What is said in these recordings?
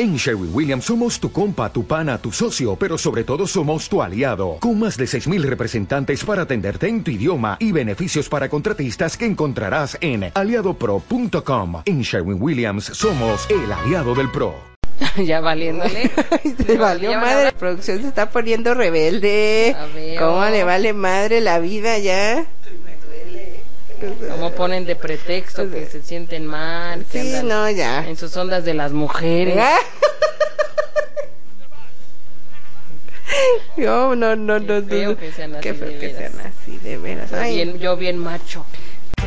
En Sherwin Williams somos tu compa, tu pana, tu socio, pero sobre todo somos tu aliado, con más de 6.000 representantes para atenderte en tu idioma y beneficios para contratistas que encontrarás en aliadopro.com. En Sherwin Williams somos el aliado del PRO. ya valiéndole. Le valió madre. La producción se está poniendo rebelde. ¿Cómo le vale madre la vida ya? Como ponen de pretexto que se sienten mal. Que Sí, andan no, ya. En sus ondas de las mujeres. Yo no, no, no, Qué feo no. que sean así Qué feo de que sean así, de veras. Ay, bien, yo bien macho.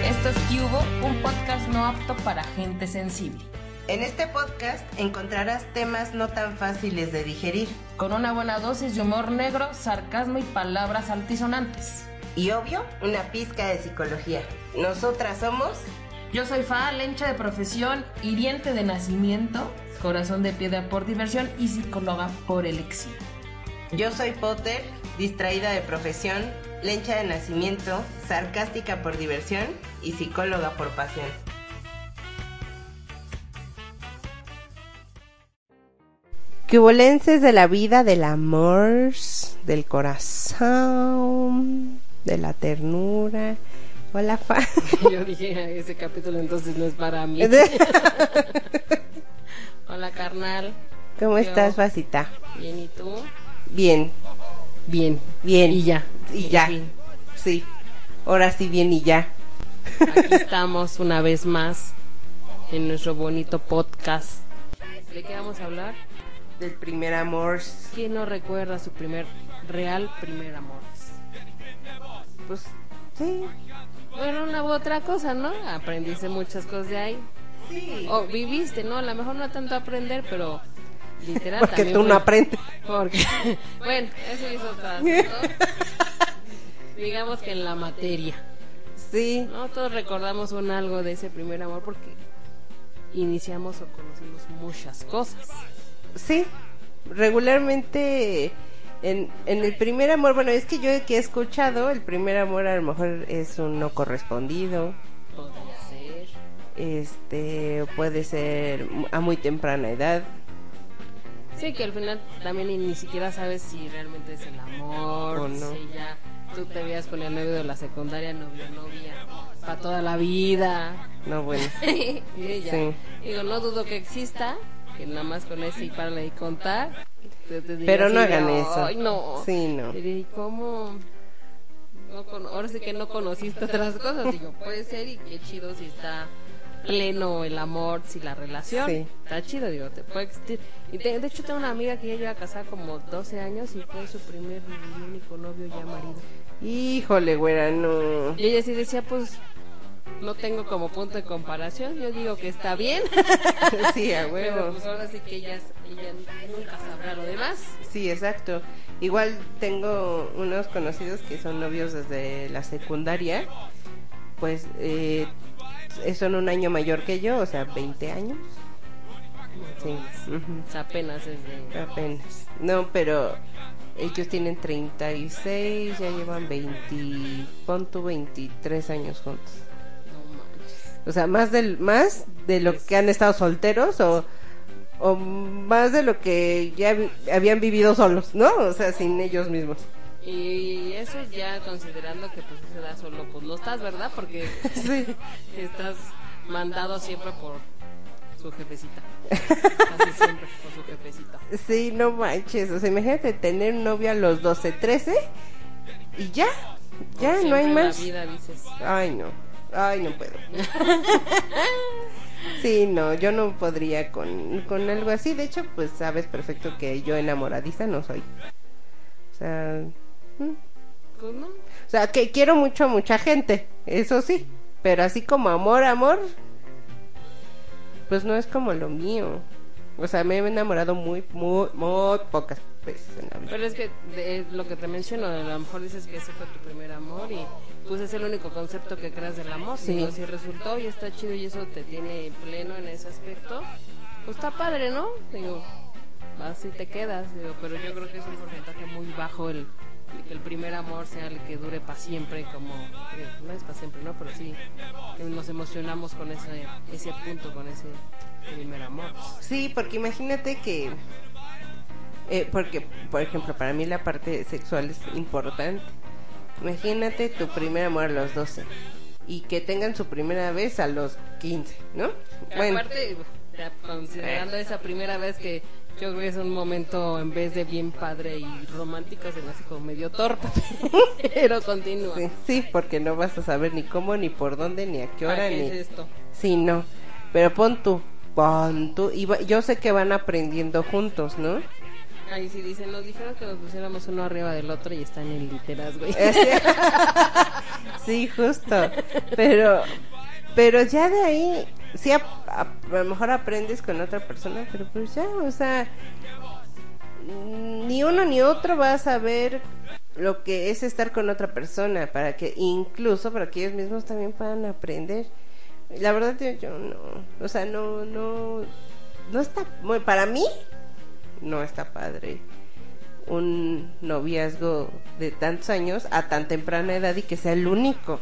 Esto es Cubo, un podcast no apto para gente sensible. En este podcast encontrarás temas no tan fáciles de digerir. Con una buena dosis de humor negro, sarcasmo y palabras altisonantes. Y obvio, una pizca de psicología. Nosotras somos... Yo soy Fa, lencha de profesión, hiriente de nacimiento, corazón de piedra por diversión y psicóloga por elección. Yo soy Potter, distraída de profesión, lencha de nacimiento, sarcástica por diversión y psicóloga por pasión. Cubolenses de la vida, del amor, del corazón, de la ternura. Hola, Fa. Yo dije, ese capítulo entonces no es para mí. Hola, carnal. ¿Cómo Yo. estás, Facita? Bien, ¿y tú? Bien, Bien. bien. Y ya. Y ya. fin. Sí. Ahora sí, bien y ya. Aquí estamos una vez más en nuestro bonito podcast. ¿De qué vamos a hablar? Del primer amor. ¿Quién no recuerda su primer real primer amor? Pues, sí. Bueno, una u otra cosa, ¿no? Aprendiste muchas cosas de ahí. Sí. O viviste, ¿no? A lo mejor no tanto aprender, pero literal Porque también tú no fue- aprendes. Porque, bueno, eso es otro asunto. Digamos que en la materia. Sí. No todos recordamos un algo de ese primer amor porque iniciamos o conocimos muchas cosas. Sí, regularmente en, en el primer amor, bueno, es que yo que he escuchado, el primer amor a lo mejor es un no correspondido, Podría ser. este, puede ser a muy temprana edad. Sí, que al final también ni, ni siquiera sabes si realmente es el amor O no. Si ya tú te veías con el novio de la secundaria, novio, novia, para toda la vida. No, bueno, y ella. Sí. Digo, no dudo que exista, que nada más con ese y para de contar. Te- te diría pero no de, hagan eso. Ay, no. Sí, no. ¿y cómo? No ahora sí que no conociste otras cosas. Digo, puede ser y qué chido si está pleno el amor, si la relación. Sí. Está chido, digo, te puede existir. Y te- de hecho tengo una amiga que ya lleva casada como 12 años y fue su primer y único novio ya marido. Híjole, güera, no. Y ella sí decía, pues, no tengo como punto de comparación. Yo digo que está bien. Sí, a Pero huevo. pues ahora sí que ella, ella nunca sabrá lo demás. Sí, exacto. Igual tengo unos conocidos que son novios desde la secundaria, pues eh, son un año mayor que yo, o sea, 20 años. Sí, ujú, O sea, apenas es de... apenas. No, pero ellos tienen 36, ya llevan 20, pon tú 23 años juntos. O sea, más del más de lo que han estado solteros o o más de lo que ya vi- habían vivido solos, ¿no? O sea, sin ellos mismos. Y eso ya considerando que pues se da solo, pues no estás, ¿verdad? Porque estás mandado siempre por su jefecita. Casi siempre por su jefecita. Sí, no manches. O sea, imagínate tener un novio a los 12, 13 y ya, ya no hay la más. vida dices. Ay, no. Ay, no puedo. Sí, no, yo no podría con, con algo así. De hecho, pues sabes perfecto que yo enamoradiza no soy. O sea, mm. Pues o sea, que quiero mucho a mucha gente, eso sí. Pero así como amor, amor, pues no es como lo mío. O sea, me he enamorado muy, muy, muy pocas veces en la vida. Pero es que de lo que te menciono, a lo mejor dices que ese fue tu primer amor y pues es el único concepto que creas del amor. Sí. Digo, si resultó y está chido y eso te tiene pleno en ese aspecto, pues está padre, ¿no? Digo, así te quedas, digo, pero yo creo que es un porcentaje muy bajo el que el primer amor sea el que dure para siempre, como no es para siempre, ¿no? Pero sí nos emocionamos con ese ese punto, con ese primer amor. Sí, porque imagínate que... eh, porque, por ejemplo, para mí la parte sexual es importante. Imagínate tu primer amor a los 12 y que tengan su primera vez a los 15, ¿no? Bueno, Aparte, considerando esa primera vez que yo creo que es un momento en vez de bien padre y romántico, se me hace como medio torpe, pero continúa. sí, sí, porque no vas a saber ni cómo, ni por dónde, ni a qué ¿Para hora, qué ni... es esto? Sí, no. Pero pon tú, pon tú. Y va- yo sé que van aprendiendo juntos, ¿no? Ahí sí dicen, nos dijeron que nos pusiéramos uno arriba del otro y están en literas, güey. Ese- sí, justo. Pero, pero ya de ahí, sí, a, a- a lo mejor aprendes con otra persona, pero pues ya, o sea, ni uno ni otro va a saber lo que es estar con otra persona, para que incluso para que ellos mismos también puedan aprender. La verdad yo, yo no, o sea, no, no, no está, muy, para mí, no está padre un noviazgo de tantos años a tan temprana edad y que sea el único.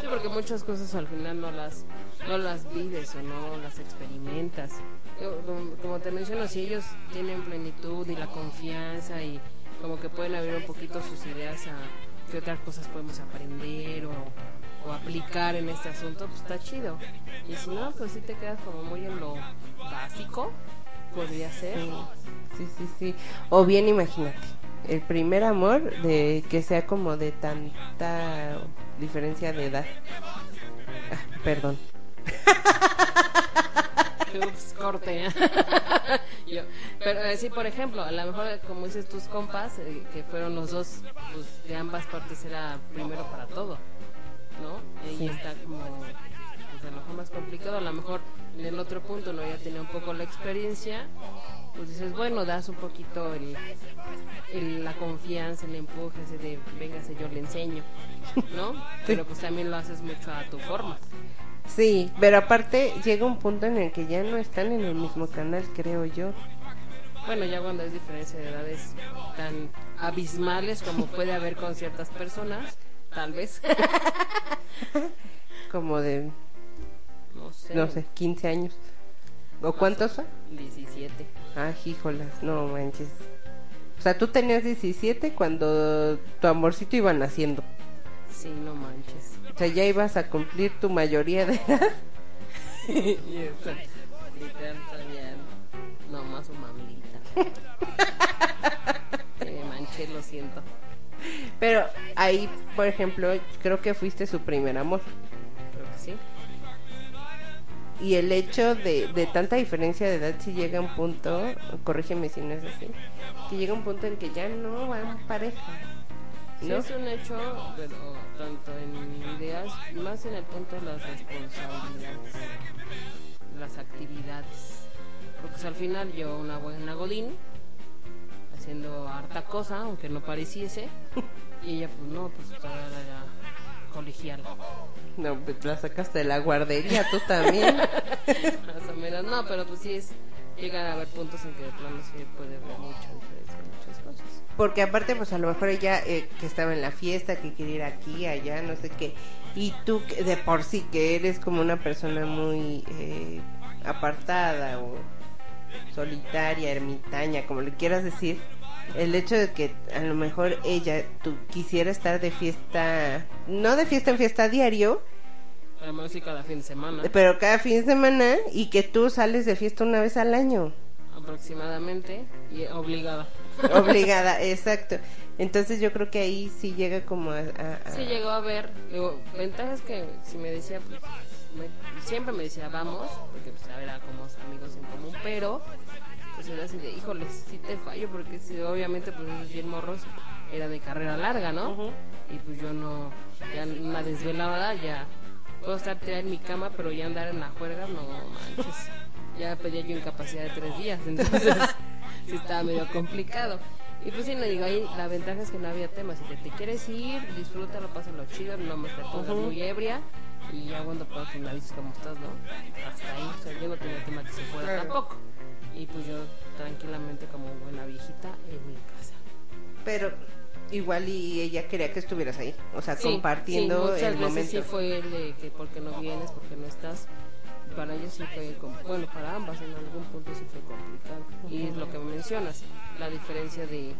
Sí, porque muchas cosas al final no las no las vives o no las experimentas. Yo, como, te menciono, si ellos tienen plenitud y la confianza y como que pueden abrir un poquito sus ideas a qué otras cosas podemos aprender o, aplicar en este asunto, pues está chido. Y si no, pues si te quedas como muy en lo básico, podría ser. Sí, sí, sí. O bien imagínate, el primer amor de que sea como de tanta diferencia de edad. Ah, perdón. Ups, corte. Yo- pero eh, sí, por ejemplo, a lo mejor, como dices tus compas, eh, que fueron los dos, pues de ambas partes era primero para todo, ¿no? Y Sí. está como, pues a lo mejor más complicado, a lo mejor en el otro punto no ya tenía un poco la experiencia, pues dices, bueno, das un poquito el, el- la confianza, el empuje, ese de, véngase, yo le enseño, ¿no? Pero pues también lo haces mucho a tu forma. Sí, pero aparte llega un punto en el que ya no están en el mismo canal, creo yo. Bueno, ya cuando hay diferencia de edades tan abismales como puede haber con ciertas personas, tal vez. Como de, No sé. no sé, 15 años. ¿O cuántos son? 17. Ah, híjolas, no manches. O sea, tú tenías 17 cuando tu amorcito iba naciendo. Sí, no manches. O sea, ya ibas a cumplir tu mayoría de edad. y eso, literal, todavía no más un mamita. Me manché, lo siento. Pero ahí, por ejemplo, creo que fuiste su primer amor. Sí. Y el hecho de, de tanta diferencia de edad, si llega un punto, corrígeme si no es así, que llega un punto en que ya no van pareja. Sí, ¿No? es un hecho, pero tanto en ideas, más en el punto de las responsabilidades, las actividades. Porque pues, al final yo, una buena Godín, haciendo harta cosa, aunque no pareciese, y ella, pues no, pues todavía colegial. No, pues la sacaste de la guardería, tú también. Más o menos, no, pero pues sí es, llegan a haber puntos en que de plano sí puede haber mucha diferencia en muchas cosas. Porque aparte, pues a lo mejor ella eh, que estaba en la fiesta, que quería ir aquí, allá, no sé qué. Y tú de por sí que eres como una persona muy eh, apartada o solitaria, ermitaña, como le quieras decir. El hecho de que a lo mejor ella tú quisiera estar de fiesta, no de fiesta en fiesta diario, Además sí cada fin de semana, pero cada fin de semana y que tú sales de fiesta una vez al año. aproximadamente, y obligada. Obligada, exacto. Entonces yo creo que ahí sí llega como a... a- a- Sí llegó a ver, digo, ventajas que si me decía, pues, me- siempre me decía vamos, porque pues era como amigos en común, pero era así de, híjoles, sí te fallo, porque obviamente pues esos bien morros era de carrera larga, ¿no? Y pues yo no, ya una desvelada, ya puedo estar tirada en mi cama, pero ya andar en la juerga, no manches. Ya pedía yo incapacidad de tres días, entonces sí estaba medio complicado. Y pues sí, no digo, ahí la ventaja es que no había temas. Si te, te quieres ir, disfrútalo, pásalo chido, no me te pongas muy ebria. Y ya cuando puedas, me avisas cómo estás, ¿no? Hasta ahí, o sea, yo no tenía tema que se fuera Claro. tampoco. Y pues yo tranquilamente como buena viejita en mi casa. Pero igual y ella quería que estuvieras ahí, o sea, Sí, compartiendo sí, muchas el veces momento. sí fue el de que por qué no vienes, por qué no estás. para ellos sí fue, bueno, para ambas en algún punto sí fue complicado. Y es lo que mencionas, la diferencia de,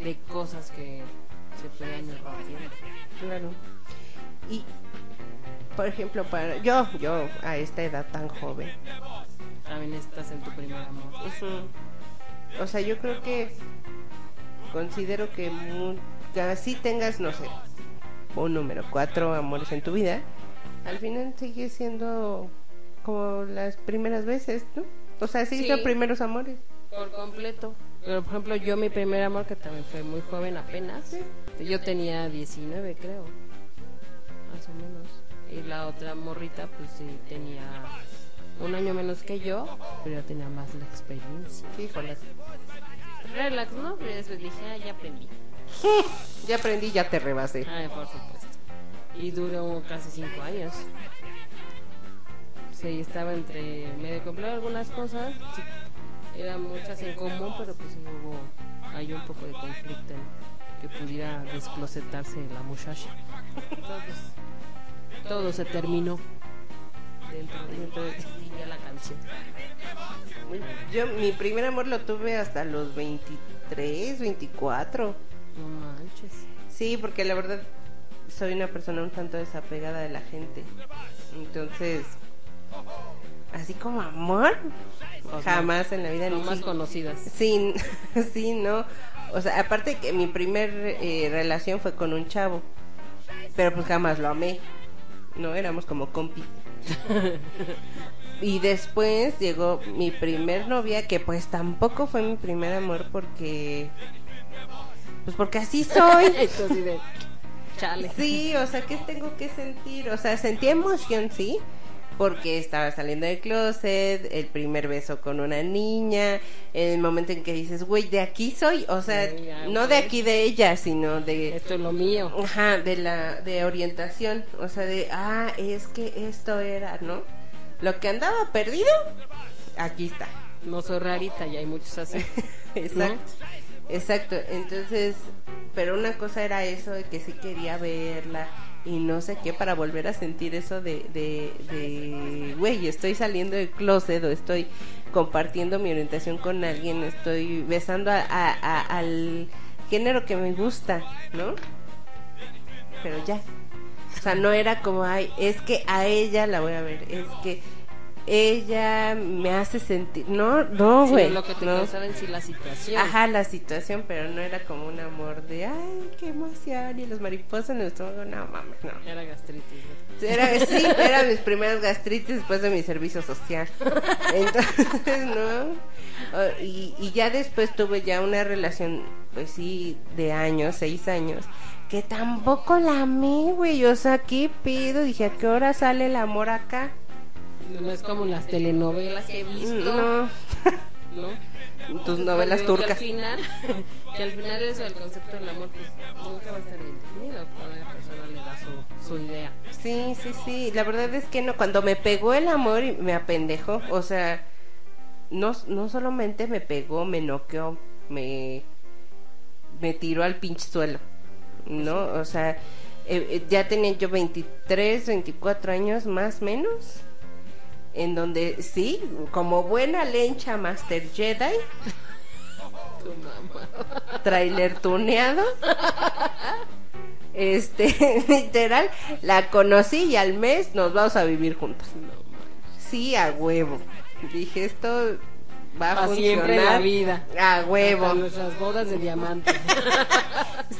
de cosas que se pueden ir. Claro. Y, por ejemplo, para yo, yo a esta edad tan joven, También estás en tu primer amor. o sea, yo creo que considero que mu- que así tengas, no sé, un número, cuatro amores en tu vida, al final sigue siendo como las primeras veces, ¿no? O sea, sí, Sí. son primeros amores. Por completo. Pero, por ejemplo, yo mi primer amor, que también fue muy joven apenas, yo tenía 19, creo, más o menos. Y la otra morrita, pues sí, tenía un año menos que yo, pero ya tenía más la experiencia. Híjole. Relax, ¿no? Pero después dije, ah, ya aprendí. Ya aprendí, ya te rebasé. Ah, por supuesto. Y duró casi cinco años. Sí, estaba entre medio complejo algunas cosas. Sí, eran muchas en común, pero pues hubo hay un poco de conflicto en que pudiera desclosetarse la muchacha. Entonces, todo se terminó dentro de, de la canción. Yo, mi primer amor lo tuve hasta los 23, 24. No manches. Sí, porque la verdad soy una persona un tanto desapegada de la gente. Entonces, así como amor, Pues jamás en la vida No ni más si- conocidas. Sí, sí, no. O sea, aparte que mi primer eh, relación fue con un chavo, pero pues jamás lo amé. No, éramos como compis. y después llegó mi primer novia, que pues tampoco fue mi primer amor porque... Pues porque así soy. Entonces, chale. Sí, o sea, ¿qué tengo que sentir? O sea, sentí emoción, sí, porque estaba saliendo del closet, el primer beso con una niña, el momento en que dices, güey, de aquí soy, o sea, Sí, ya, no de aquí de ella, sino de, Esto es lo mío. ajá, de la, de orientación, o sea, de, ah, es que esto era, ¿no? Lo que andaba perdido, aquí está. No soy rarita, y hay muchos así. Exacto. Exacto. Entonces, pero una cosa era eso de que sí quería verla y no sé qué para volver a sentir eso de, de, de, güey, estoy saliendo del closet o estoy compartiendo mi orientación con alguien, estoy besando a, a- a- al género que me gusta, ¿no? Pero ya. O sea, no era como, ay, es que a ella la voy a ver, es que ella me hace sentir, no, no, Sí, güey. lo que te no. en sí la situación. Ajá, la situación, pero no era como un amor de, ay, qué emoción, y los mariposas en el estómago, no mames, no. Era gastritis. ¿no? Era, sí, eran mis primeras gastritis después de mi servicio social. Entonces, no. Y, y ya después tuve ya una relación, pues sí, de años, seis años, que tampoco la amé, güey. O sea, ¿qué pedo? Dije, ¿a qué hora sale el amor acá? No es como las telenovelas que he visto. No. ¿no? Tus novelas Digo que turcas. al final, que al final eso del concepto del amor, pues nunca va a estar bien definido. Cada persona le da su, su idea. Sí, sí, sí. La verdad es que no. Cuando me pegó el amor y me apendejó, o sea, no, no solamente me pegó, me noqueó, me, me tiró al pinche suelo, ¿no? O sea, eh, eh, ya tenía yo 23, 24 años más menos. En donde sí, como buena lencha Master Jedi, Tu mamá. trailer tuneado. Este, literal, la conocí y al mes nos vamos a vivir juntos. Sí, a huevo. Dije, esto va a Pa' funcionar. siempre la vida. A Hasta huevo. nuestras bodas de diamante.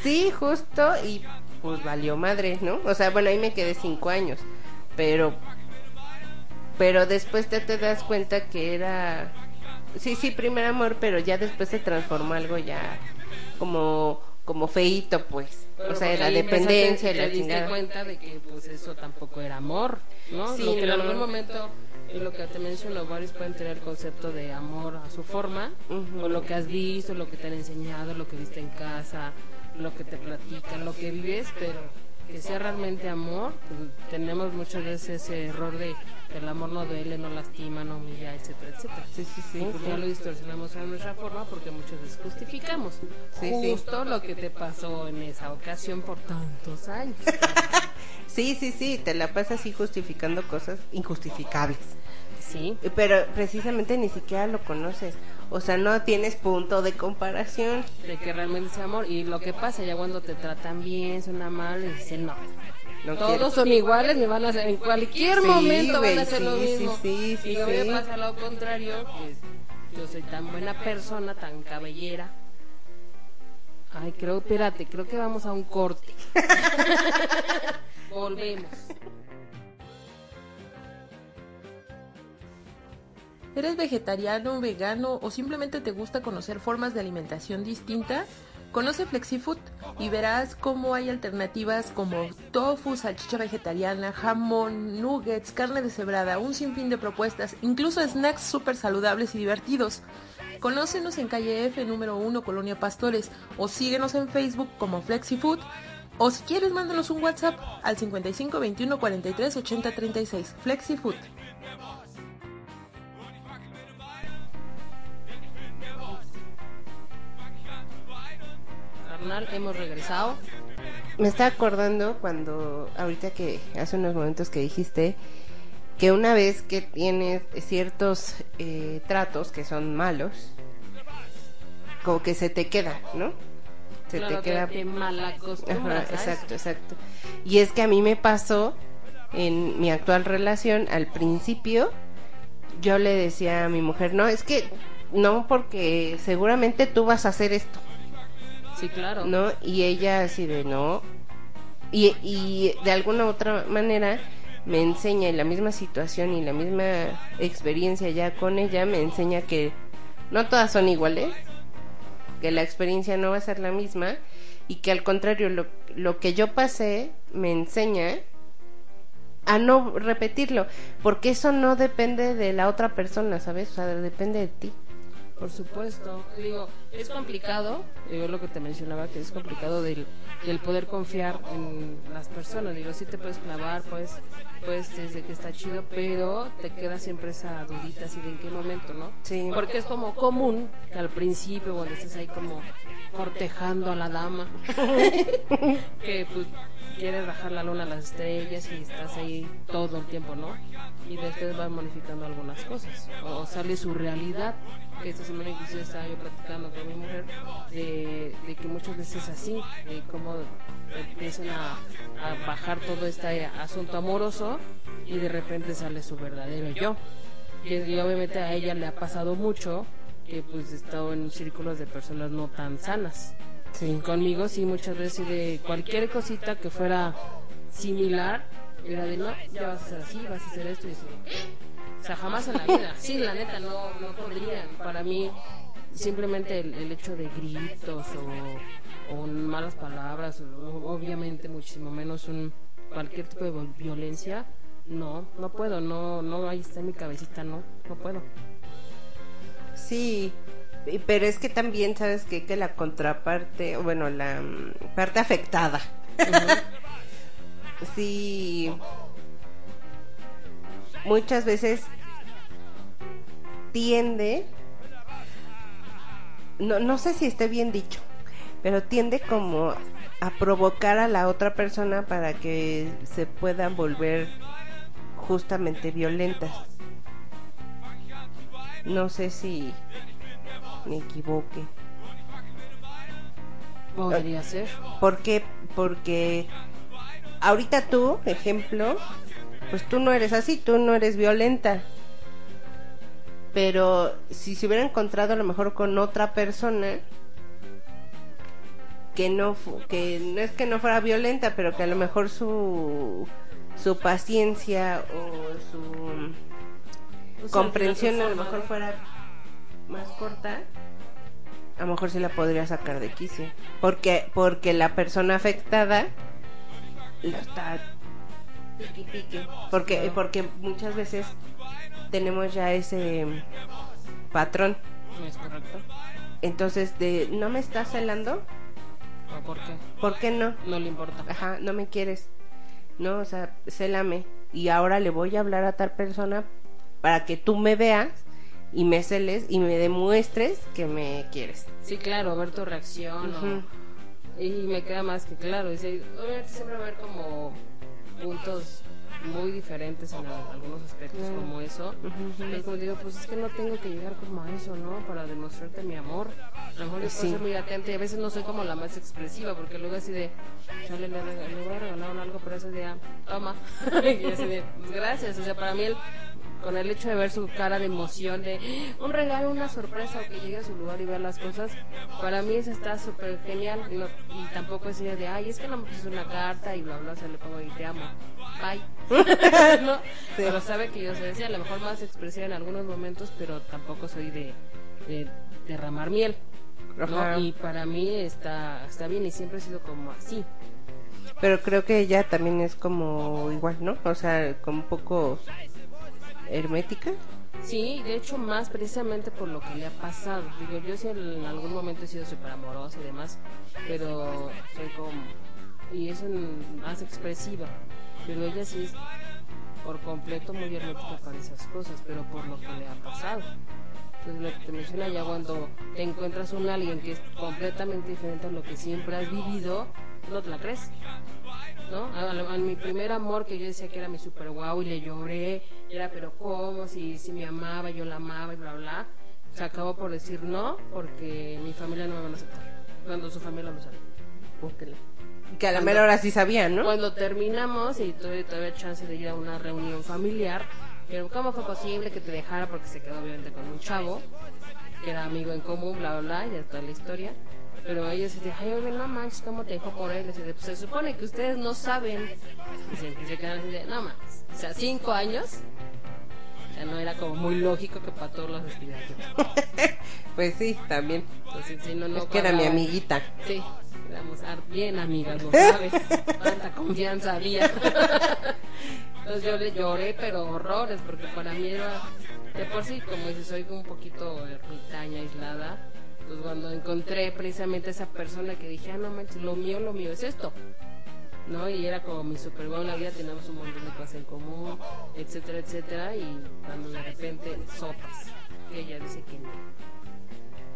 Sí, justo, y pues valió madre, ¿no? O sea, bueno, ahí me quedé cinco años, pero, pero después te, te das cuenta que era, sí, sí, primer amor, pero ya después se transformó algo ya como, como feito, pues. Pero o sea, la dependencia y la te cuenta de que pues eso tampoco era amor, ¿no? Sí, lo que en algún momento y lo que te menciono, varios pueden tener el concepto de amor a su forma, Ujú. o lo que has visto, lo que te han enseñado, lo que viste en casa, lo que te platican, lo que vives, pero que sea realmente amor, pues, tenemos muchas veces ese error de que el amor no duele, no lastima, no humilla, etcétera, etcétera. Sí, sí, sí. Pues ya lo distorsionamos a nuestra forma porque muchas veces justificamos Sí, sí. justo lo que te pasó en esa ocasión por tantos años. Sí, sí, sí, te la pasas así justificando cosas injustificables. Sí. Pero precisamente ni siquiera lo conoces. O sea, no tienes punto de comparación. De que realmente sea amor. Y lo que pasa ya cuando te tratan bien, son amables, dicen no. No Todos quiero. son iguales, me van a hacer en cualquier Sí, momento van a hacer lo sí, mismo. sí, y a pasar lo contrario, que yo soy tan buena persona, tan cabellera. Ay, creo, espérate, creo que vamos a un corte. Volvemos. ¿Eres vegetariano, vegano o simplemente te gusta conocer formas de alimentación distinta? Conoce FlexiFood y verás cómo hay alternativas como tofu, salchicha vegetariana, jamón, nuggets, carne deshebrada, un sinfín de propuestas, incluso snacks súper saludables y divertidos. Conócenos en calle F número 1 Colonia Pastores o síguenos en Facebook como FlexiFood o si quieres mándanos un WhatsApp al 55 21 43 80 36 FlexiFood. Carnal, hemos regresado. Me está acordando cuando, ahorita que hace unos momentos que dijiste, que una vez que tienes ciertos eh, tratos que son malos, como que se te queda, ¿no? Se Claro, te queda. te, malacostumbras, Ajá, exacto, exacto. Y es que a mí me pasó en mi actual relación, al principio, yo le decía a mi mujer, no, es que no, porque seguramente tú vas a hacer esto. Sí, claro. ¿no? Y ella así de no. Y, y de alguna otra manera me enseña en la misma situación y la misma experiencia ya con ella, me enseña que no todas son iguales, que la experiencia no va a ser la misma y que al contrario lo, lo que yo pasé me enseña a no repetirlo, porque eso no depende de la otra persona, ¿sabes? O sea, depende de ti. Por supuesto. Digo, es complicado, digo lo que te mencionaba, que es complicado del, del poder confiar en las personas. Digo, sí te puedes clavar, pues, pues desde que está chido, pero te queda siempre esa dudita así de en qué momento, ¿no? Sí. Porque es como común que al principio, cuando estés ahí como cortejando a la dama, que pues quieres bajar la luna a las estrellas y estás ahí todo el tiempo, ¿no? Y después vas modificando algunas cosas. O sale su realidad, que esta semana inclusive estaba yo platicando con mi mujer, de, de que muchas veces es así, de cómo empiezan a, a bajar todo este asunto amoroso y de repente sale su verdadero yo. Y, y obviamente a ella le ha pasado mucho que pues he estado en círculos de personas no tan sanas. Sí. Conmigo sí muchas veces de cualquier cosita que fuera similar, era de no, ya vas a hacer así, vas a hacer esto y así. O sea, jamás en la vida. Sí, la neta, no, no podría. Para mí, simplemente el, el hecho de gritos o, o malas palabras, o- obviamente muchísimo menos un cualquier tipo de violencia, no, no puedo, no, no, ahí está en mi cabecita, no, no puedo. Sí, pero es que también sabes que, que la contraparte, bueno, la mm, parte afectada, sí, muchas veces tiende, no, no sé si esté bien dicho, pero tiende como a provocar a la otra persona para que se puedan volver justamente violentas. No sé si me equivoque. Podría ser. ¿Por qué? Porque ahorita tú, ejemplo, pues tú no eres así, tú no eres violenta. Pero si se hubiera encontrado a lo mejor con otra persona que no que no es que no fuera violenta, pero que a lo mejor su su paciencia o su comprensión a lo mejor fuera más corta, a lo mejor sí la podría sacar de quicio. Porque, porque la persona afectada lo está pique pique. Porque, porque muchas veces tenemos ya ese patrón. Es correcto. Entonces, de no me estás celando, ¿O por qué? ¿por qué no? No le importa. Ajá, no me quieres. No, o sea, célame. Y ahora le voy a hablar a tal persona para que tú me veas y me celes y me demuestres que me quieres. Sí, claro, ver tu reacción. o- y me queda más que claro. Dice, obviamente siempre va a haber como puntos muy diferentes en a- algunos aspectos como eso. Pero como digo, pues es que no tengo que llegar como a eso, ¿no? Para demostrarte mi amor. A lo mejor yo Sí. muy atenta y a veces no soy como la más expresiva, porque luego así de, chale, le, le voy a regalar algo, pero ese día, toma. y así de, gracias. O sea, para mí el, con el hecho de ver su cara de emoción, de un regalo, una sorpresa, o que llegue a su lugar y ver las cosas, para mí eso está súper genial. Y, no- y tampoco es idea de, ay, es que no me puso una carta y bla, bla, se le pongo y te amo. Bye. ¿No? Pero sabe que yo soy así, a lo mejor más expresiva en algunos momentos, pero tampoco soy de, de derramar miel. ¿no? Y para mí está, está bien y siempre he sido como así. Pero creo que ella también es como igual, ¿no? O sea, como un poco hermética. Sí, de hecho más precisamente por lo que le ha pasado. Digo, yo sí en algún momento he sido súper amorosa y demás, pero soy como... Y es más expresiva. Pero ella sí es por completo muy hermética para esas cosas, pero por lo que le ha pasado. Entonces lo que te menciona ya cuando te encuentras un alguien que es completamente diferente a lo que siempre has vivido, no te la crees. ¿no? A, a- a mi primer amor que yo decía que era mi super guau y le lloré, y era pero cómo, si, si me amaba, yo la amaba y bla bla, se acabó por decir no porque mi familia no me van a aceptar, cuando su familia lo sabe. Búsquenla. Que a la mera hora sí sabían, ¿no? Cuando terminamos y tuve todavía chance de ir a una reunión familiar, pero ¿cómo fue posible que te dejara? Porque se quedó obviamente con un chavo, que era amigo en común, bla, bla, bla, ya está la historia. Pero ellos dicen, ay, oye, no manches, ¿cómo te dejó por él? Y dice, pues se supone que ustedes no saben. Dicen que se quedan así de, no manches. O sea, cinco años. O sea, no era como muy lógico que para todos los estudiantes. Pues sí, también. Entonces, sí, no, no es que era mi amiguita. Sí, éramos bien amigas, lo sabes. Tanta confianza había. Entonces yo le lloré, pero horrores, porque para mí era, de por sí, como dices, soy un poquito ermitaña, aislada. Pues cuando encontré precisamente esa persona que dije, ah, no manches, lo mío, lo mío es esto. ¿no? Y era como mi super la vida, teníamos un montón de cosas en común, etcétera, etcétera. Y cuando de repente, sopas, que ella dice que no.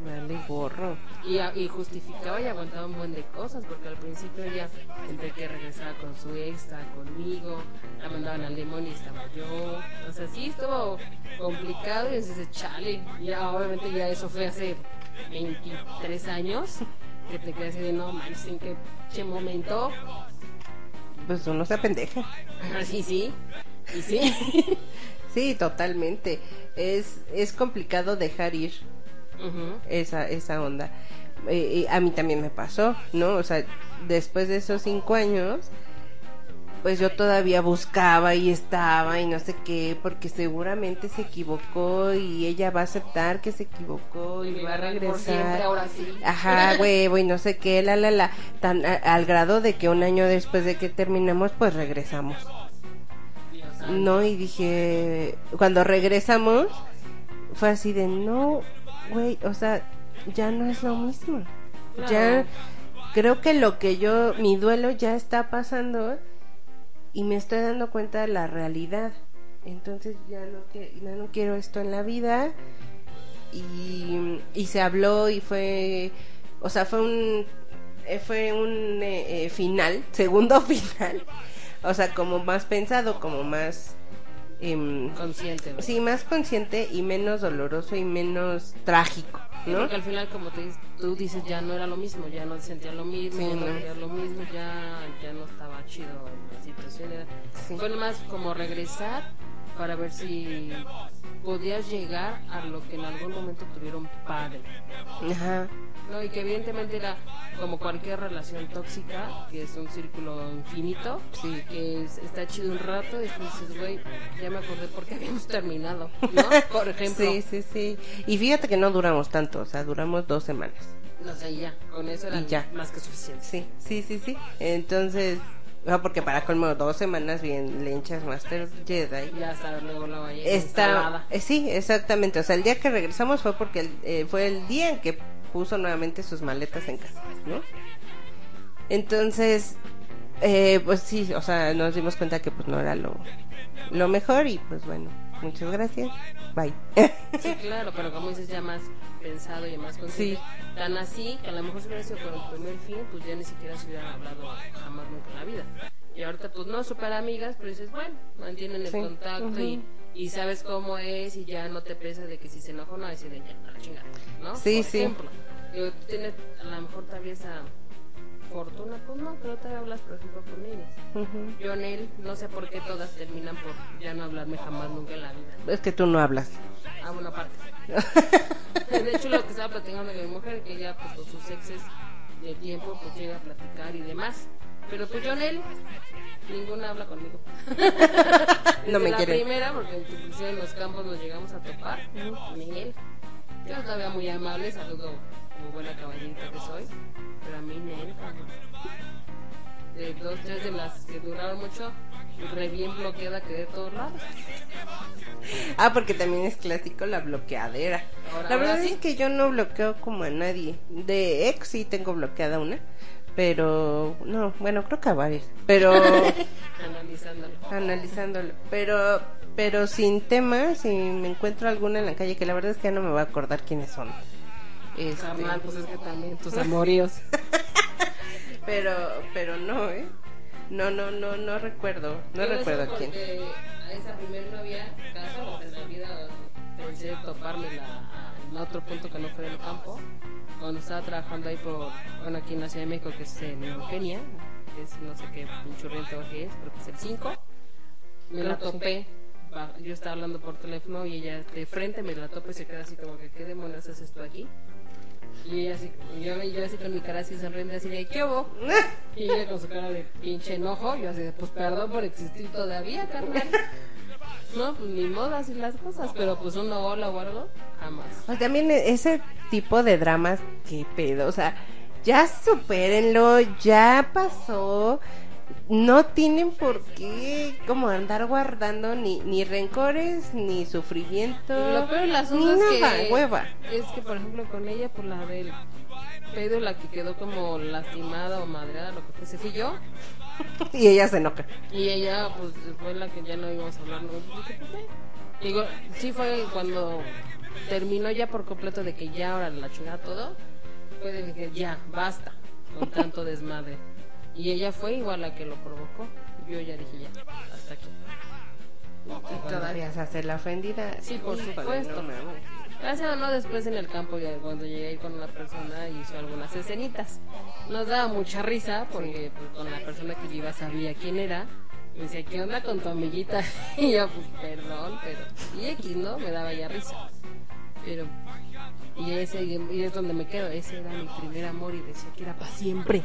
Vale, gorro. Y, justificaba y aguantaba un buen de cosas, porque al principio ella, entre que regresaba con su ex, estaba conmigo, la mandaban al demonio y estaba yo. O sea, sí estuvo complicado y dices, chale, ya obviamente ya eso fue hace 23 años, que te quedas de no manches, en qué, qué momento. Pues uno se pendeja. Sí, sí, y sí. Sí, totalmente. Es, es complicado dejar ir Esa, esa onda. Eh, a mí también me pasó, ¿no? O sea, después de esos cinco años, pues yo todavía buscaba y estaba y no sé qué, porque seguramente se equivocó y ella va a aceptar que se equivocó y va a Por siempre, regresar. ahora sí. Ajá, huevo y no sé qué, la, la, la, tan, a- al grado de que un año después de que terminamos, pues regresamos. No, y dije, cuando regresamos, fue así de, no, güey, o sea, ya no es lo mismo. Ya, creo que lo que yo, mi duelo ya está pasando y me estoy dando cuenta de la realidad. Entonces ya no, ya no quiero esto en la vida. Y, y se habló y fue, o sea, fue un, eh, fue un eh, eh, final, segundo final. O sea, como más pensado, como más... em, Consciente. ¿no? sí, más consciente y menos doloroso y menos trágico, ¿no? Porque al final, como te, tú dices, ya no era lo mismo, ya no sentía lo mismo, Sí, ya no quería lo mismo, ya, ya no estaba chido la situación. Era, Sí. Fue más como regresar para ver si podías llegar a lo que en algún momento tuvieron padre. Ajá. ¿no? Y que evidentemente era como cualquier relación tóxica, que es un círculo infinito, Sí. que es- está chido un rato y dices, güey, ya me acordé por qué habíamos terminado, ¿no? Por ejemplo. Sí, sí, sí. Y fíjate que no duramos tanto, o sea, duramos dos semanas. No sé, ya, con eso era ya. más que suficiente. Sí, sí, sí, sí. Entonces, ah, porque para colmo dos semanas bien lenchas Master Jedi. Ya está, luego lo vaya Está, eh, sí, exactamente. O sea, el día que regresamos fue porque el- eh, fue el día en que puso nuevamente sus maletas en casa, ¿no? Entonces, eh, pues sí, o sea, nos dimos cuenta que pues no era lo, lo mejor y pues bueno, muchas gracias, bye. Sí, claro, pero como dices, ya más pensado y más consciente. Tan así que a lo mejor si hubiera sido con el primer fin, pues ya ni siquiera se hubieran hablado jamás nunca en la vida. Y ahorita pues no súper amigas, pero dices, bueno, mantienen el Sí. contacto y, y sabes cómo es y ya no te pesa de que si se enoja no decir de ya, a la chingada, ¿no? Sí, Por sí. ejemplo, tú tienes a lo mejor todavía esa fortuna, pues no, pero te hablas por ejemplo con ellas. Yo en él, no sé por qué todas terminan por ya no hablarme jamás nunca en la vida. Es que tú no hablas. A una parte. De hecho, lo que estaba platicando con mi mujer, que ella, pues, con sus exes de tiempo, pues llega a platicar y demás. Pero pues yo en él, ninguna habla conmigo. No me la quiere. primera, porque inclusive en los campos nos llegamos a topar, él. Yo todavía muy amable, saludo como buena caballerita que soy, pero a mí él, cabrón. De dos, tres de las que duraron mucho, re bien bloqueada quedé de todos lados. Ah, porque también es clásico la bloqueadera. Ahora- la verdad sí. es que yo no bloqueo como a nadie. De ex sí tengo bloqueada una. Pero, no, bueno, creo que a varias. Pero, Analizándolo. analizándolo. Pero, pero sin tema, si me encuentro alguna en la calle, que la verdad es que ya no me voy a acordar quiénes son. Este, Carnal, pues es que también tus amoríos. pero, pero no, ¿eh? No, no, no, no recuerdo. No Yo recuerdo a quién. A esa primer novia, sea, en la vida pensé topármela en otro punto que no fue del campo. Cuando estaba trabajando ahí por, bueno, aquí en la Ciudad de México, que es en Eugenia, que es no sé qué pinchurriento que es, creo que es el 5. Me la topé. Yo estaba hablando por teléfono y ella de frente me la topa y se queda así como que, ¿qué demonios haces tú aquí? Y ella así, y yo, yo así con mi cara así sonriente, así de, ¿qué hubo? Y ella con su cara de pinche enojo, yo así de, pues perdón por existir todavía, carnal. No, pues ni modo, así las cosas, pero pues una hola o algo, jamás. Sea, también e- ese tipo de dramas, qué pedo, o sea, ya supérenlo, ya pasó, no tienen por qué como andar guardando ni, ni rencores, ni sufrimiento, lo peor del ni asunto es nada, que, hueva. es que, por ejemplo, con ella, por la del pedo, la que quedó como lastimada o madreada, lo que fuese, fui yo. Y ella se enoja. Y ella, pues, fue la que ya no íbamos a hablar. ¿no? Pues. Digo, sí fue cuando terminó ya por completo de que ya ahora la chingada todo. Fue de que ya, basta con tanto desmadre. Y ella fue igual la que lo provocó. Yo ya dije, ya, hasta aquí. Y todavía se hace la ofendida. Sí, por supuesto. Gracias o no, después en el campo, ya cuando llegué ahí con una persona, hizo algunas escenitas. Nos daba mucha risa, porque pues, con la persona que yo iba sabía quién era. Me decía, ¿qué onda con tu amiguita? Y yo, pues, perdón, pero... Y X, ¿no? Me daba ya risa. Pero... Y, ese, y es donde me quedo. Ese era mi primer amor y decía que era para siempre.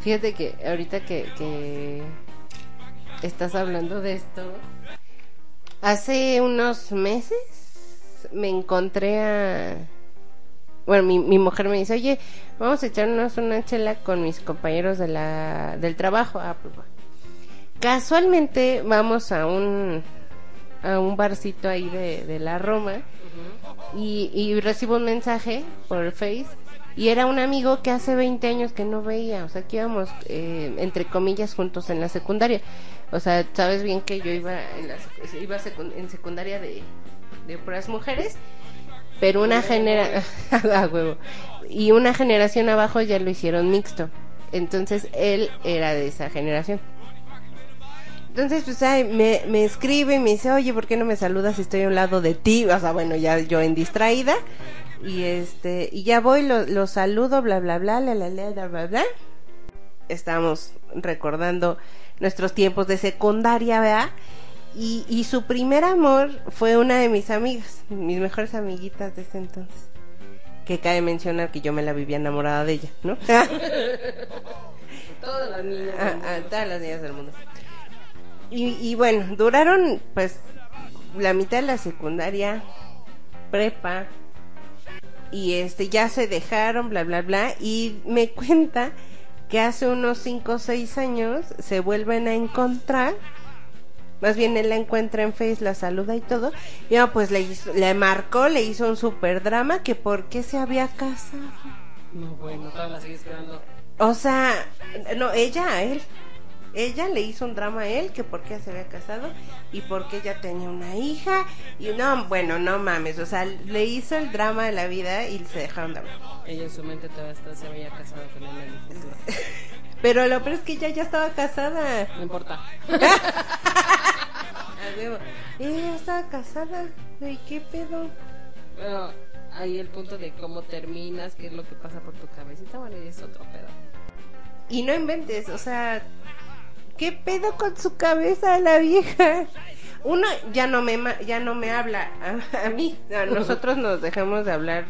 Fíjate que ahorita que, que estás hablando de esto, hace unos meses me encontré a... Bueno, mi, mi mujer me dice, oye, vamos a echarnos una chela con mis compañeros de la, del trabajo. Ah, pues. Casualmente vamos a un, a un barcito ahí de, de la Roma y, y recibo un mensaje por Face y era un amigo que hace 20 años que no veía, o sea, que íbamos, eh, entre comillas, juntos en la secundaria. O sea, sabes bien que yo iba en, la, iba en secundaria de, de puras mujeres, pero una genera a huevo. Y una generación abajo ya lo hicieron mixto. Entonces él era de esa generación. Entonces, pues, ay, me, me escribe y me dice, oye, ¿por qué no me saludas si estoy a un lado de ti? O sea, bueno, ya yo en distraída. Y este, y ya voy, lo, lo saludo, bla, bla, bla, la, la, la, bla, bla, bla. Estamos recordando nuestros tiempos de secundaria, ¿verdad? Y, y su primer amor fue una de mis amigas, mis mejores amiguitas de ese entonces. Que cabe mencionar que yo me la vivía enamorada de ella, ¿no? Todas las niñas. a, a todas las niñas del mundo. Y, y bueno, duraron pues la mitad de la secundaria, prepa, y este ya se dejaron, bla, bla, bla, y me cuenta que hace unos 5 o 6 años se vuelven a encontrar. Más bien él la encuentra en Face, la saluda y todo. Y ah, pues le, hizo- le marcó, le hizo un super drama que por qué se había casado. No, bueno, las sigue esperando. O sea, no, ella a él. Ella le hizo un drama a él que por qué se había casado y por qué ella tenía una hija. Y no, bueno, no mames. O sea, le hizo el drama de la vida y se dejaron de hablar. Ella en su mente todavía está, se había casado con él en el futuro. Pero lo peor es que ella ya estaba casada. No importa. Ella estaba casada, güey, ¿qué pedo? Pero ahí el punto de cómo terminas, qué es lo que pasa por tu cabecita, bueno, y es otro pedo. Y no inventes, o sea, ¿qué pedo con su cabeza la vieja? Uno ya no me ya no me habla a, a mí. A nosotros nos dejamos de hablar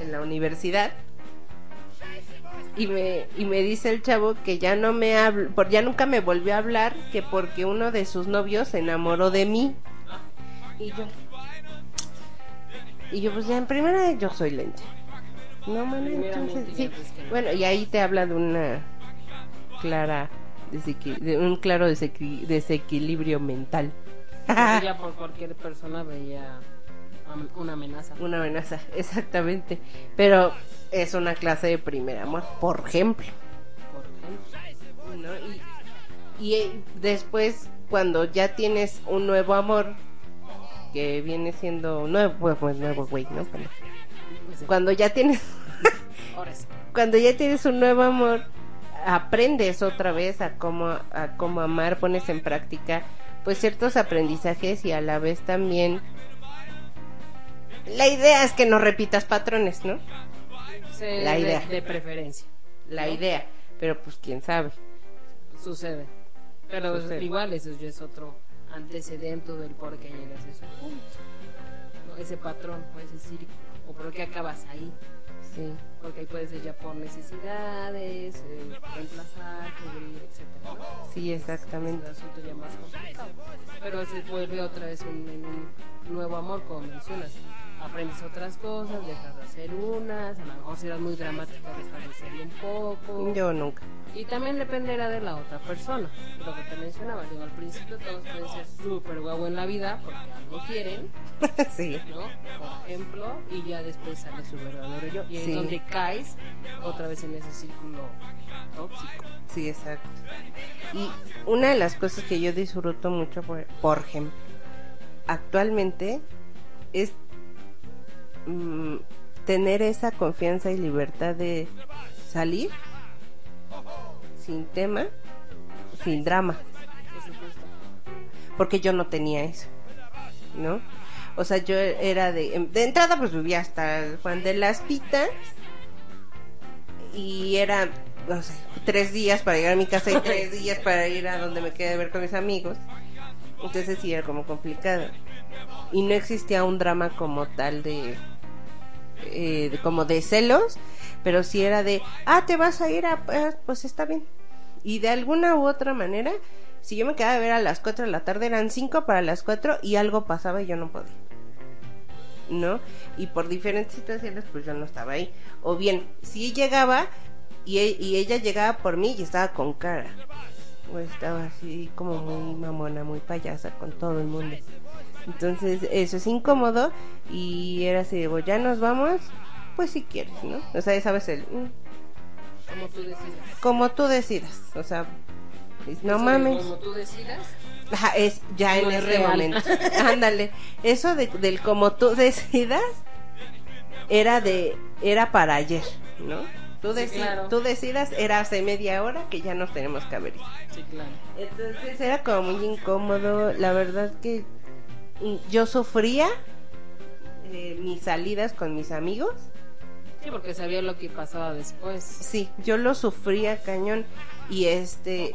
en la universidad. Y me, y me dice el chavo que ya no me habla, por ya nunca me volvió a hablar que porque uno de sus novios se enamoró de mí. Y yo y yo pues ya en primera yo soy lenta. No mames, entonces sí. no. Bueno, y ahí te habla de una clara de un claro desequi- desequilibrio mental. Ella por cualquier persona veía una amenaza. Una amenaza, exactamente. Pero es una clase de primer amor, por ejemplo. Por ejemplo. ¿no? Y, y, eh, después, cuando ya tienes un nuevo amor, que viene siendo nuevo, pues, pues, nuevo güey, ¿no? Cuando, Ese- cuando ya tienes, cuando ya tienes un nuevo amor, aprendes otra vez a cómo, a cómo amar, pones en práctica, pues ciertos aprendizajes y a la vez también. La idea es que no repitas patrones, ¿no? La de- idea. De, preferencia. La idea, pero pues quién sabe. Sucede. Pero Sucede. igual eso ya es otro antecedente del por qué llegas a ese punto. ¿no? Ese patrón o ese círculo. O por qué acabas ahí. Sí. Porque ahí puede ser ya por necesidades, eh, reemplazar, cubrir, etcétera, ¿no? Sí, exactamente. Es un asunto ya más complicado. Pero se vuelve otra vez un nuevo amor, como mencionas. Aprendes otras cosas, dejas de hacer unas, a lo mejor si eras muy dramática, dejas de hacerlo un poco. Yo nunca. Y también dependerá de la otra persona. Lo que te mencionaba, digo, al principio todos pueden ser súper guau en la vida porque algo quieren, sí. ¿no? Por ejemplo, y ya después sale su verdadero yo. Y ahí Sí. es donde caes otra vez en ese círculo tóxico. Sí, exacto. Y una de las cosas que yo disfruto mucho, por, por ejemplo, actualmente es mm, tener esa confianza y libertad de salir sin tema, sin drama, porque yo no tenía eso, ¿no? O sea, yo era de... em, De entrada pues vivía hasta el Juan de las Pitas y era, no sé, tres días para llegar a mi casa y tres días para ir a donde me quedé a ver con mis amigos. Entonces sí era como complicado. Y no existía un drama como tal de, eh, como de celos, pero sí era de, ah, te vas a ir a, ah, pues está bien. Y de alguna u otra manera, si yo me quedaba a ver a las 4 de la tarde, eran 5 para las 4 y algo pasaba y yo no podía. ¿No? Y por diferentes situaciones, pues yo no estaba ahí. O bien, si llegaba y, e- y ella llegaba por mí y estaba con cara. O estaba así como muy mamona, muy payasa con todo el mundo. Entonces, eso es incómodo y era así, digo, ya nos vamos, pues si quieres, ¿no? O sea, sabes el... mm, Como tú decidas. como tú decidas. O sea, es- no mames. Como tú decidas. Ajá, es ya No en es este real. momento. Ándale. Eso de, del como tú decidas era de era para ayer, ¿no? Tú, Sí, deci- claro. tú decidas era hace media hora que ya nos tenemos que haber ido. Sí, claro. Entonces era como muy incómodo. La verdad que yo sufría eh, mis salidas con mis amigos. Sí, porque sabía lo que pasaba después. Sí, yo lo sufría cañón y este,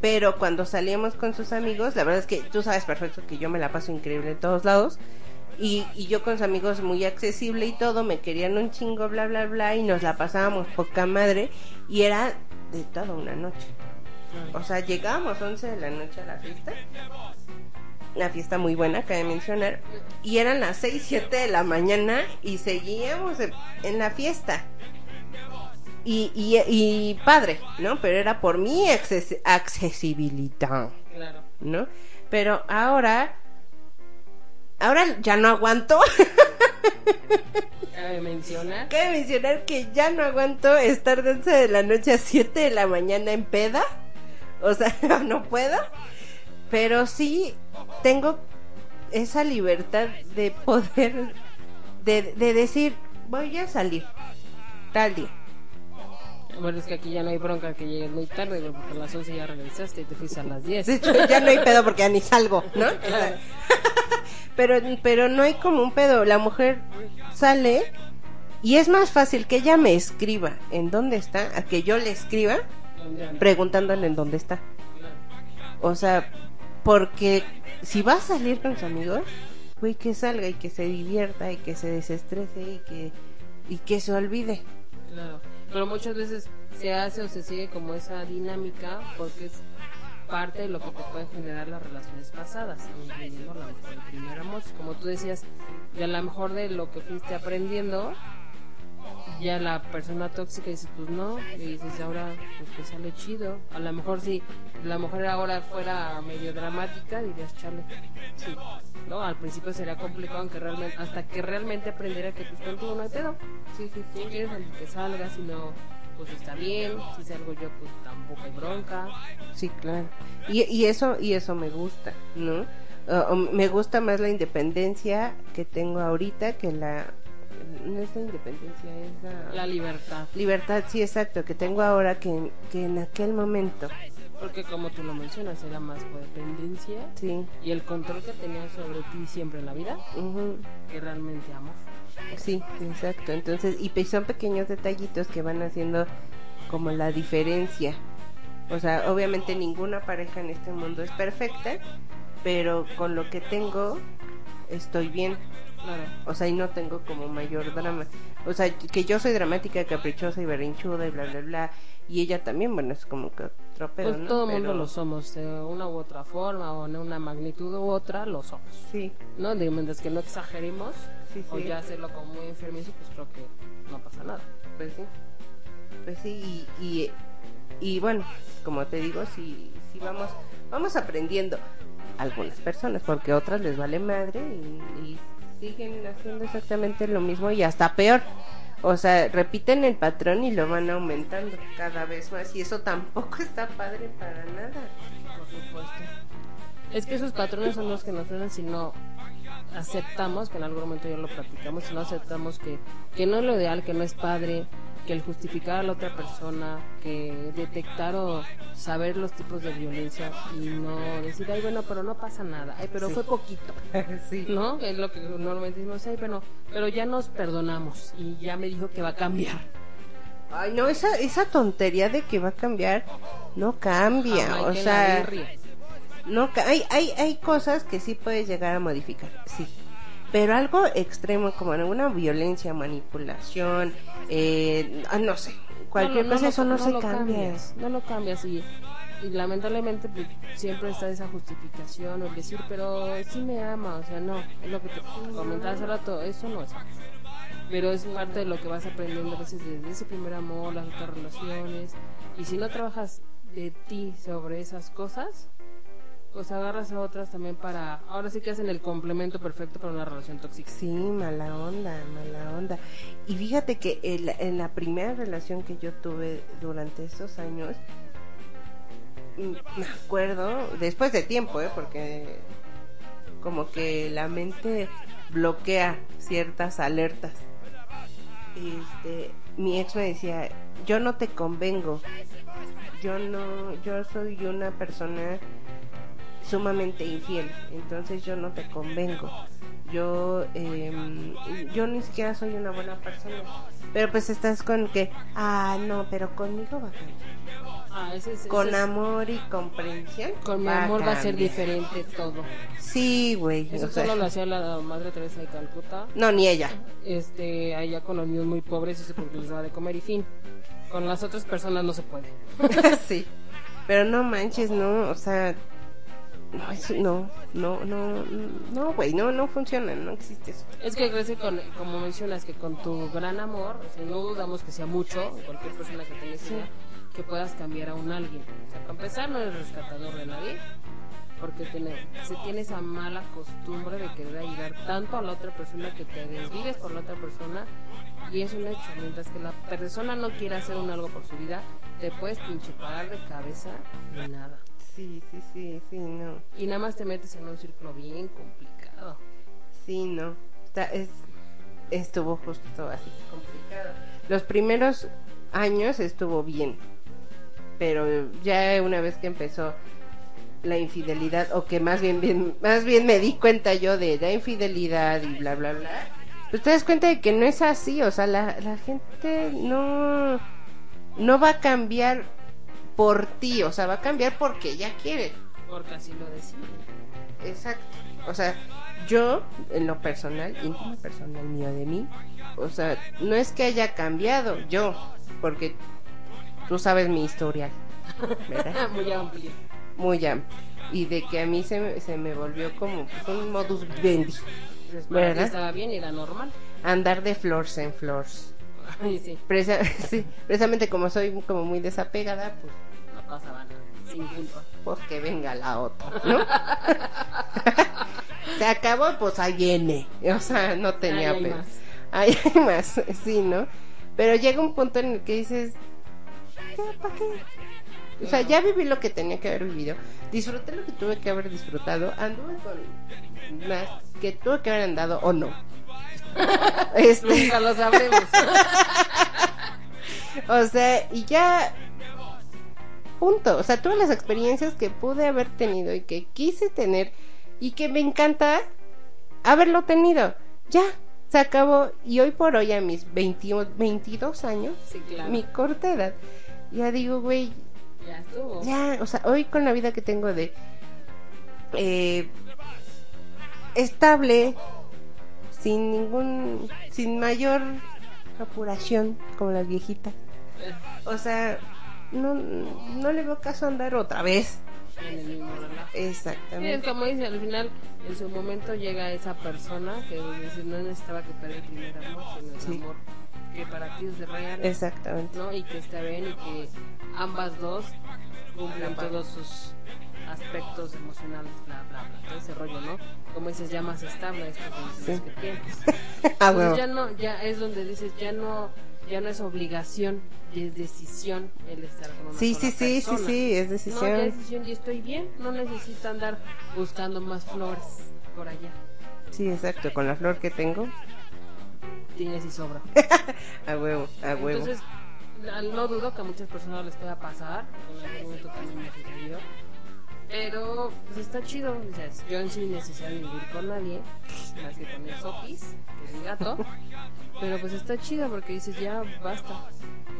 pero cuando salíamos con sus amigos, la verdad es que tú sabes perfecto que yo me la paso increíble en todos lados y, y yo con sus amigos muy accesible y todo, me querían un chingo, bla, bla, bla y nos la pasábamos poca madre y era de toda una noche. O sea, llegábamos 11 de la noche a la fiesta. Una fiesta muy buena, cabe mencionar. Y eran las 6, 7 de la mañana y seguíamos en- la fiesta. Y, y, y padre, ¿no? Pero era por mi acces- accesibilidad, Claro. ¿no? Pero ahora, ahora ya no aguanto. Cabe mencionar. Cabe mencionar que ya no aguanto estar de 11 de la noche a 7 de la mañana en peda. O sea, no puedo. Pero sí tengo esa libertad de poder, de, de decir, voy a salir tal día. Bueno, es que aquí ya no hay bronca que llegues muy tarde, güey, porque a las 11 ya regresaste y te fuiste a las 10. De hecho, ya no hay pedo porque ya ni salgo, ¿no? Pero, pero no hay como un pedo. La mujer sale y es más fácil que ella me escriba en dónde está a que yo le escriba preguntándole en dónde está. O sea, porque si va a salir con sus amigos, güey, que salga y que se divierta y que se desestrese y que, y que se olvide. Claro. Pero muchas veces se hace o se sigue como esa dinámica porque es parte de lo que te pueden generar las relaciones pasadas, incluyendo la el primer amor. Como tú decías, de a lo mejor de lo que fuiste aprendiendo, ya la persona tóxica dice, pues no, y dices, ahora pues que sale chido. A lo mejor si la mujer ahora fuera medio dramática, dirías, chale, sí. ¿No? Al principio sería complicado, aunque realmente, hasta que realmente aprendiera que pues contigo no hay pedo. Sí, sí, sí, quieres que salga, si no, pues está bien. Si salgo yo, pues tampoco hay bronca. Sí, claro. Y, y eso y eso me gusta, ¿no? Uh, um, me gusta más la independencia que tengo ahorita que la no es la independencia, es la, La libertad. libertad, sí, exacto, que tengo ahora que, que en aquel momento. Porque como tú lo mencionas, era más codependencia Sí, y el control que tenías sobre ti siempre en la vida ujú, que realmente amor. sí, exacto. Entonces, y son pequeños detallitos que van haciendo como la diferencia. O sea, obviamente ninguna pareja en este mundo es perfecta, pero con lo que tengo estoy bien. Claro. O sea, y no tengo como mayor drama. O sea, que yo soy dramática, caprichosa y berrinchuda y bla, bla, bla. Y ella también, bueno, es como que otro pedo, Pues ¿no? todo el mundo lo somos, de una u otra forma o en una magnitud u otra lo somos. Sí, ¿No? De mientras que no exageremos Sí, o sí. ya hacerlo como muy enfermizo, pues creo que no pasa nada. pues sí. Pues sí, y, y, y bueno, como te digo, sí, sí vamos, vamos aprendiendo. Algunas personas, porque otras les vale madre y, y siguen haciendo exactamente lo mismo y hasta peor. O sea, repiten el patrón y lo van aumentando cada vez más y eso tampoco está padre para nada. Por supuesto. Es que esos patrones son los que nos hacen si no aceptamos, que en algún momento ya lo platicamos, si no aceptamos que, que no es lo ideal, que no es padre, que el justificar a la otra persona, que detectar o saber los tipos de violencia y no decir, ay, bueno, pero no pasa nada, ay, pero Sí. fue poquito, sí. ¿no? Es lo que normalmente decimos, ay, bueno, pero ya nos perdonamos y ya me dijo que va a cambiar. Ay, no, esa, esa tontería de que va a cambiar no cambia. O sea, no hay, hay, hay cosas que sí puedes llegar a modificar, sí. Pero algo extremo como alguna violencia, manipulación, eh, ah, no sé, cualquier No, no, cosa, no, eso no, se cambia. cambias, no lo cambias y, y lamentablemente pues, siempre está esa justificación o el decir, pero sí me ama, o sea, no, es lo que te comentaba hace rato, eso no es. Pero es parte de lo que vas aprendiendo a veces desde ese primer amor, las otras relaciones. Y si no trabajas de ti sobre esas cosas, pues agarras a otras también para... Ahora sí que hacen el complemento perfecto para una relación tóxica. Sí, mala onda, mala onda. Y fíjate que en la, en la primera relación que yo tuve durante esos años, mm, me acuerdo, después de tiempo, ¿eh? porque como que la mente bloquea ciertas alertas. Este, mi ex me decía, yo no te convengo, yo no, yo soy una persona sumamente infiel, entonces yo no te convengo. Yo, em, yo ni siquiera soy una buena persona. Pero pues estás con que, ah, no, pero conmigo va a cambiar. Ah, ese es- ese Con es- amor y comprensión. con mi amor va a ser diferente todo. Sí, güey. Eso sea, solo lo hacía la madre Teresa de Calcuta. No, ni ella. Este, allá con los niños muy pobres, eso porque les de comer y fin. Con las otras personas no se puede. sí. Pero no manches, no, o sea, no, eso- no, no, no, no, güey, no, no funciona, no existe eso. Es que crece con, como mencionas, que con tu gran amor, o sea, no dudamos que sea mucho, cualquier persona que tengas idea, que puedas cambiar a un alguien. O sea, para empezar, no eres rescatador de nadie, porque tiene, se tiene esa mala costumbre de querer ayudar tanto a la otra persona que te desvives por la otra persona, y es un hecho. Mientras que la persona no quiera hacer un algo por su vida, te puedes pinche parar de cabeza y nada. Sí, sí, sí, sí, no. Y nada más te metes en un círculo bien complicado. Sí, no. Está, es, estuvo justo así complicado. Los primeros años estuvo bien. Pero ya una vez que empezó la infidelidad, o que más bien, bien más bien me di cuenta yo de la infidelidad y bla, bla, bla, pues te das cuenta de que no es así. O sea, la, la gente no, no va a cambiar por ti, o sea, va a cambiar porque ella quiere. Porque así lo decía. Exacto. O sea, yo, en lo personal, íntimo personal mío de mí, o sea, no es que haya cambiado yo, porque tú sabes mi historial, ¿verdad? Muy amplio. Muy amplio. Y de que a mí se me, se me volvió como pues, un modus vivendi, ti ¿verdad? estaba bien era normal. Andar de flores en flores. Ay, sí, Presa- sí, precisamente como soy como muy desapegada, pues, pasaba nada. Sin culpa. pues que venga la otra, ¿no? se acabó, pues ahí viene. O sea, no tenía Ahí hay más. Ahí hay más, sí, ¿no? Pero llega un punto en el que dices, ¿ya para qué? O sea, ya viví lo que tenía que haber vivido, disfruté lo que tuve que haber disfrutado, anduve con más que tuve que haber andado o no. Este, Nunca lo sabremos. o sea, y ya punto, o sea, tuve las experiencias que pude haber tenido y que quise tener y que me encanta haberlo tenido. Ya, se acabó y hoy por hoy a mis 21 22 años, Sí, claro. mi corta edad, ya digo, güey, Ya estuvo. ya, o sea, hoy con la vida que tengo de eh, estable, sin ningún, sin mayor apuración como las viejitas. O sea, no, no le veo caso a andar otra vez. En el mismo es Exactamente. como dice, al final, en su momento llega esa persona que dice, no necesitaba que fuera el primer amor, sino el Sí. amor que para ti es real, Exactamente. ¿no? Y que está bien y que ambas dos cumplen todos sus aspectos emocionales, bla, bla, bla, todo ese rollo, ¿no? Como dices, ya más estable estos Sí. que tienes. Ah, Entonces bueno. ya no, ya es donde dices, ya no, ya no es obligación, ya es decisión el estar con una Sí, sola sí, sí, sí, persona. sí, es No, ya es decisión. decisión y estoy bien, no necesito andar buscando más flores por allá. Sí, exacto, con la flor que tengo. Tienes y sobra. A huevo, a huevo. Entonces, no dudo que a muchas personas les pueda pasar, en algún momento también me. Pero, pues está chido. O sea, yo en sí necesario vivir con nadie, más que con el Sopis, que es mi gato. Pero pues está chido porque dices, ya basta,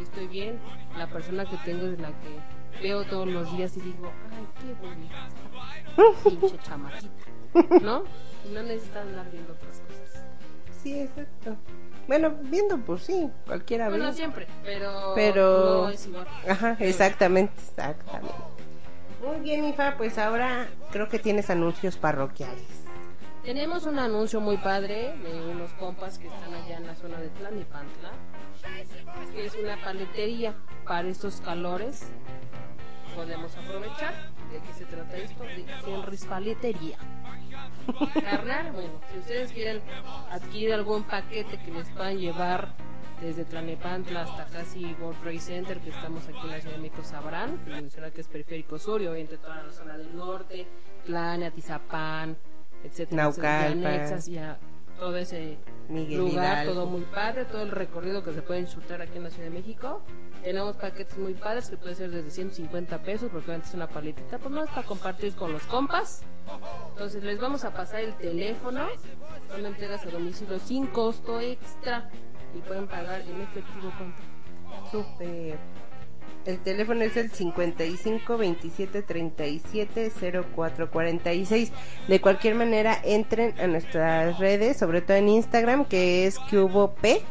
estoy bien. La persona que tengo es la que veo todos los días y digo, ay, qué bonita pinche chamaquita. ¿No? No necesitas andar viendo otras cosas. Sí, exacto. Bueno, viendo, pues sí, cualquiera Bueno, ve. siempre, pero, Pero- no es igual. Ajá, exactamente, exactamente. Muy bien, Ifa, pues ahora creo que tienes anuncios parroquiales. Tenemos un anuncio muy padre de unos compas que están allá en la zona de Tlanepantla, que es una paletería para estos calores. Podemos aprovechar. ¿De qué se trata esto? De Henry's Paletería. Carnal, bueno, si ustedes quieren adquirir algún paquete que les puedan llevar desde Tlanepantla hasta casi World Trade Center, que estamos aquí en la Ciudad de México, sabrán, que menciona que es periférico sur y obviamente toda la zona del norte, Tlane, Atizapán, etcétera, Naucalpan. etcétera, y anexas y a todo ese Miguel lugar, Hidalgo. todo muy padre, todo el recorrido que se puede disfrutar aquí en la Ciudad de México. Tenemos paquetes muy padres que puede ser desde 150 pesos, porque antes es una paletita, pues no es para compartir con los compas. Entonces les vamos a pasar el teléfono, son entregas a domicilio sin costo extra y pueden pagar en efectivo con Súper. El teléfono es el 55 27 37 04 46. De cualquier manera, entren a nuestras redes, sobre todo en Instagram, que es Cubo P.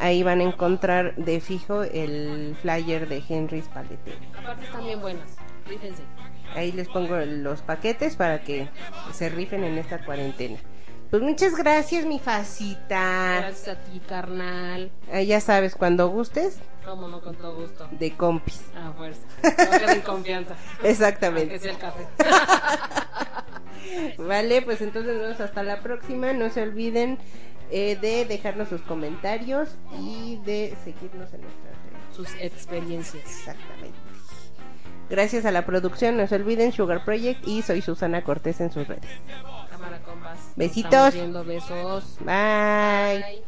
Ahí van a encontrar de fijo el flyer de Henry's Paletería. Aparte están bien buenas, fíjense. Ahí les pongo los paquetes para que se rifen en esta cuarentena. Pues muchas gracias, mi facita. Gracias a ti, carnal. Ah, ya sabes, cuando gustes, Cómo no, con todo gusto. de compis. A fuerza. No queden confianza. Exactamente. sea el café. Vale, pues entonces nos vemos hasta la próxima. No se olviden eh, de dejarnos sus comentarios y de seguirnos en nuestras redes. Sus experiencias. Exactamente. Gracias a la producción, no se olviden Sugar Project y soy Susana Cortés en sus redes. Cámara, compas. Nos Besitos. estamos viendo, besos. Bye. Bye.